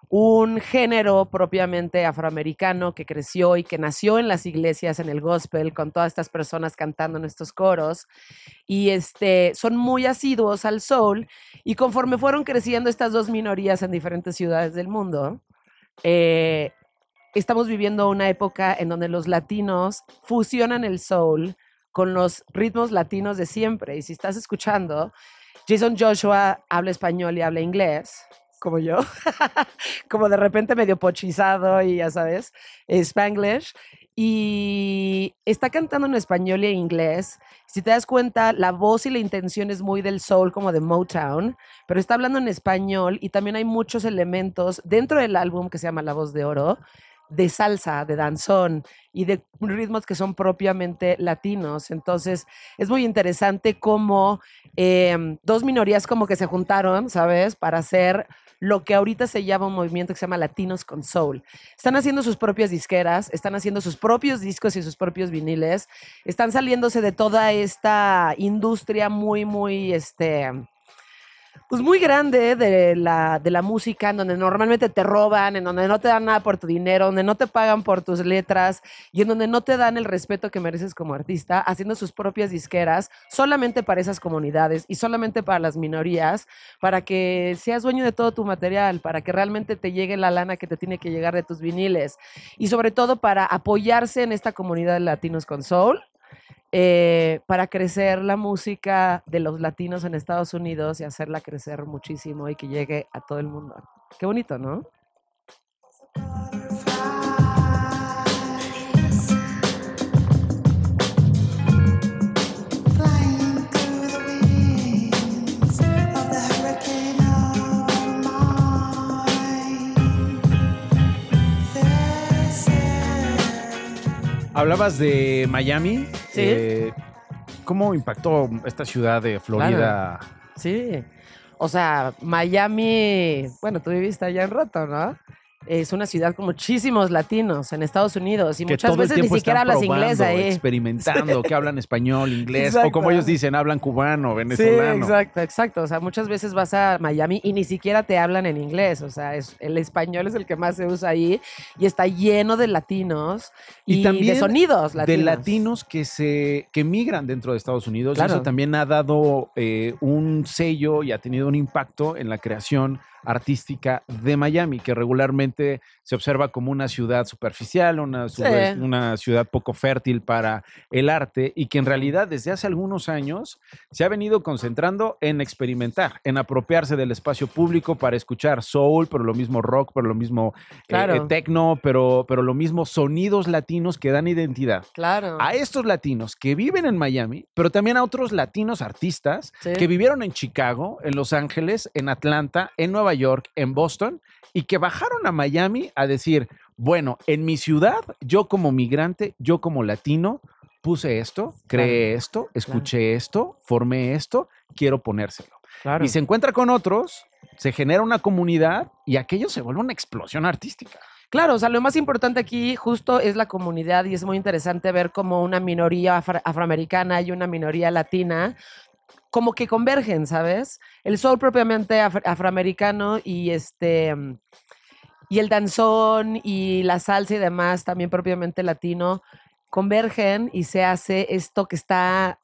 un género propiamente afroamericano que creció y que nació en las iglesias, en el gospel, con todas estas personas cantando en estos coros, y este, son muy asiduos al soul, y conforme fueron creciendo estas dos minorías en diferentes ciudades del mundo, eh, estamos viviendo una época en donde los latinos fusionan el soul con los ritmos latinos de siempre. Y si estás escuchando, Jason Joshua habla español y habla inglés, como yo, como de repente medio pochizado y ya sabes, spanglish. Y está cantando en español en inglés. Si te das cuenta, la voz y la intención es muy del soul, como de Motown, pero está hablando en español y también hay muchos elementos dentro del álbum que se llama La Voz de Oro, de salsa, de danzón y de ritmos que son propiamente latinos. Entonces, es muy interesante cómo em, dos minorías como que se juntaron, ¿sabes? Para hacer lo que ahorita se llama un movimiento que se llama Latinos con Soul. Están haciendo sus propias disqueras, están haciendo sus propios discos y sus propios viniles, están saliéndose de toda esta industria muy, muy, este, pues muy grande de la, de la música, en donde normalmente te roban, en donde no te dan nada por tu dinero, donde no te pagan por tus letras y en donde no te dan el respeto que mereces como artista, haciendo sus propias disqueras solamente para esas comunidades y solamente para las minorías, para que seas dueño de todo tu material, para que realmente te llegue la lana que te tiene que llegar de tus viniles y sobre todo para apoyarse en esta comunidad de latinos con soul eh, para crecer la música de los latinos en Estados Unidos y hacerla crecer muchísimo y que llegue a todo el mundo. Qué bonito, ¿no? Hablabas de Miami. Sí. Eh, ¿Cómo impactó esta ciudad de Florida? Sí. O sea, Miami, bueno, tú viviste allá en rato, ¿no? Es una ciudad con muchísimos latinos en Estados Unidos y que muchas veces ni siquiera hablas inglés ahí. experimentando, que hablan español, inglés, o como ellos dicen, hablan cubano, Sí, venezolano. exacto, exacto. O sea, muchas veces vas a Miami y ni siquiera te hablan en inglés. O sea, es, el español es el que más se usa ahí y está lleno de latinos y, de sonidos latinos. de latinos que se que migran dentro de Estados Unidos. y Claro. Eso también ha dado eh, un sello y ha tenido un impacto en la creación artística de Miami, que regularmente se observa como una ciudad superficial, una, Sí. una ciudad poco fértil para el arte y que en realidad desde hace algunos años se ha venido concentrando en experimentar, en apropiarse del espacio público para escuchar soul, pero lo mismo rock, pero lo mismo eh, Claro. eh, techno, pero, pero lo mismo sonidos latinos que dan identidad Claro. a estos latinos que viven en Miami, pero también a otros latinos artistas Sí. que vivieron en Chicago, en Los Ángeles, en Atlanta, en Nueva York, en Boston, y que bajaron a Miami a decir, bueno, en mi ciudad, yo como migrante, yo como latino, puse esto, creé esto, escuché esto, formé esto, quiero ponérselo. Claro. Y se encuentra con otros, se genera una comunidad y aquello se vuelve una explosión artística. Claro, o sea, lo más importante aquí justo es la comunidad y es muy interesante ver cómo una minoría afro- afroamericana y una minoría latina como que convergen, ¿sabes? El soul propiamente afro- afroamericano y este mm, y el danzón y la salsa y demás también propiamente latino convergen y se hace esto que está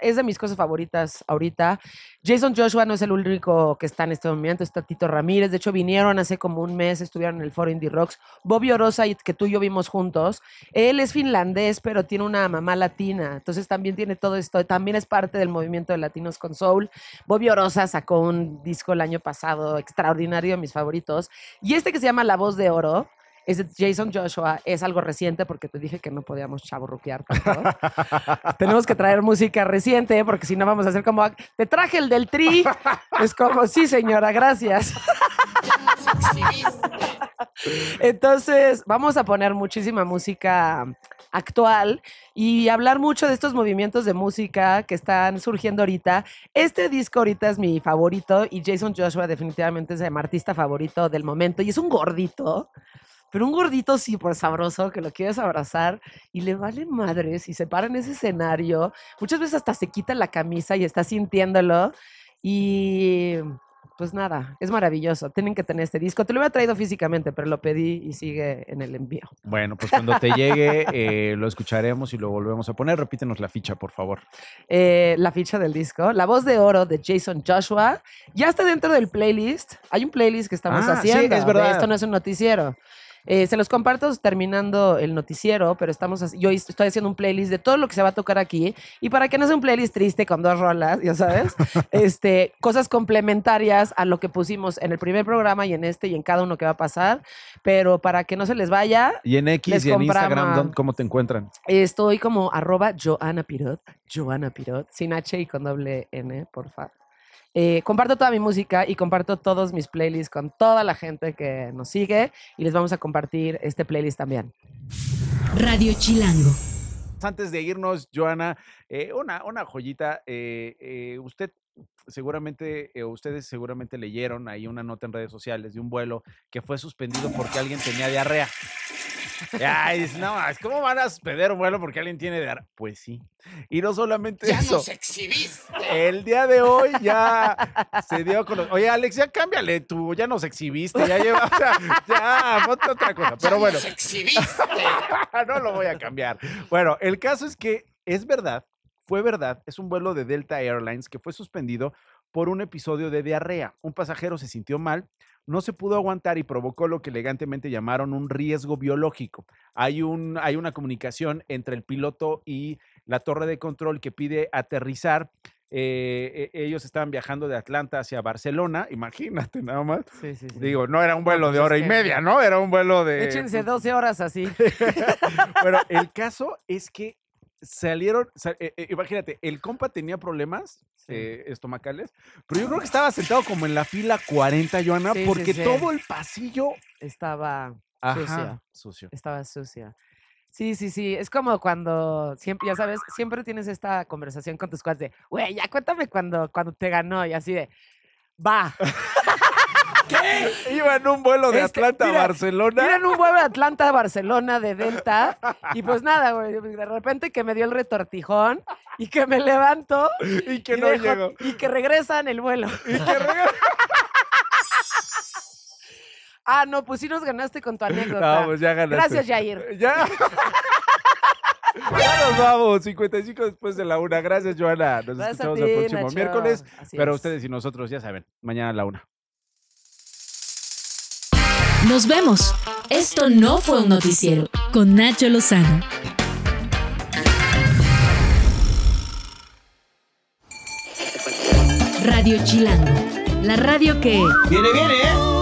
es de mis cosas favoritas ahorita. Jason Joshua no es el único que está en este momento, está Tito Ramírez, de hecho vinieron hace como un mes, estuvieron en el foro Indie Rocks. Bobby Orosa, que tú y yo vimos juntos, él es finlandés, pero tiene una mamá latina, entonces también tiene todo esto, también es parte del movimiento de Latinos con Soul. Bobby Orosa sacó un disco el año pasado extraordinario, mis favoritos, y este que se llama La Voz de Oro, es de Jason Joshua, es algo reciente porque te dije que no podíamos chaburruquear tanto. Tenemos que traer música reciente porque si no vamos a hacer como, te traje el del tri. Es como, sí señora, gracias. Entonces, vamos a poner muchísima música actual y hablar mucho de estos movimientos de música que están surgiendo ahorita. Este disco ahorita es mi favorito y Jason Joshua definitivamente es mi artista favorito del momento y es un gordito. Pero un gordito sí, por sabroso, que lo quieres abrazar y le vale madres y se para en ese escenario. Muchas veces hasta se quita la camisa y está sintiéndolo. Y pues nada, es maravilloso. Tienen que tener este disco. Te lo había traído físicamente, pero lo pedí y sigue en el envío. Bueno, pues cuando te llegue eh, lo escucharemos y lo volvemos a poner. Repítenos la ficha, por favor. Eh, la ficha del disco, La Voz de Oro de Jason Joshua, ya está dentro del playlist. Hay un playlist que estamos Ah, sí, haciendo. es verdad. Esto no es un noticiero. Eh, se los comparto terminando el noticiero, pero estamos yo estoy haciendo un playlist de todo lo que se va a tocar aquí. Y para que no sea un playlist triste con dos rolas, ya sabes, este, cosas complementarias a lo que pusimos en el primer programa y en este y en cada uno que va a pasar. Pero para que no se les vaya, Y en X y en Instagram, compramos- ¿dónde- ¿cómo te encuentran? Estoy como arroba Joana Pirot, Joana Pirot, sin H y con doble N, porfa. Eh, comparto toda mi música y comparto todos mis playlists con toda la gente que nos sigue y les vamos a compartir este playlist también. Radio Chilango. Antes de irnos, Joana, eh, una, una joyita. eh, eh, usted seguramente, eh, ustedes seguramente leyeron ahí una nota en redes sociales de un vuelo que fue suspendido porque alguien tenía diarrea. Ay, dices, no, es ¿cómo van a un vuelo porque alguien tiene diarrea? Pues sí. Y no solamente eso. exhibiste. El día de hoy ya se dio con los... Oye, Alex, ya cámbiale tú, ya nos exhibiste, ya lleva, o sea, ya, ponte otra cosa. Pero bueno, exhibiste. no lo voy a cambiar. Bueno, el caso es que es verdad, fue verdad, es un vuelo de Delta Airlines que fue suspendido por un episodio de diarrea. Un pasajero se sintió mal, no se pudo aguantar y provocó lo que elegantemente llamaron un riesgo biológico. Hay, un, hay una comunicación entre el piloto y la torre de control que pide aterrizar. Eh, e- ellos estaban viajando de Atlanta hacia Barcelona, imagínate nada más. Sí, sí, sí. Digo, no era un vuelo pues de es hora y media, ¿no? Era un vuelo de... Échense 12 horas así. Bueno, el caso es que salieron, sa- eh, eh, imagínate, el compa tenía problemas eh, estomacales, pero yo creo que estaba sentado como en la fila 40, Joana, Sí, porque sí. todo el pasillo Estaba Ajá, sucio. sucio. Estaba sucia. Sí, sí, sí. Es como cuando siempre, ya sabes, siempre tienes esta conversación con tus cuates de, güey, ya cuéntame cuando, cuando te ganó y así de, va. Iba en un vuelo de Este, Atlanta mira, a Barcelona. Iba en un vuelo de Atlanta a Barcelona de Delta. Y pues nada, güey. De repente que me dio el retortijón y que me levanto. Y que no llego. Y que regresan el vuelo. Y que regresa. Ah, no, pues sí nos ganaste con tu anécdota. No, pues ya ganaste. Gracias, Jair. Ya. Ya nos vamos, 55 después de la una. Gracias, Joana. Nos Gracias escuchamos ti, el próximo Nacho. miércoles. Así Pero es. ustedes y nosotros, ya saben, mañana a la una. Nos vemos. Esto no fue un noticiero con Nacho Lozano. Radio Chilango, la radio que... Viene, viene, ¿eh?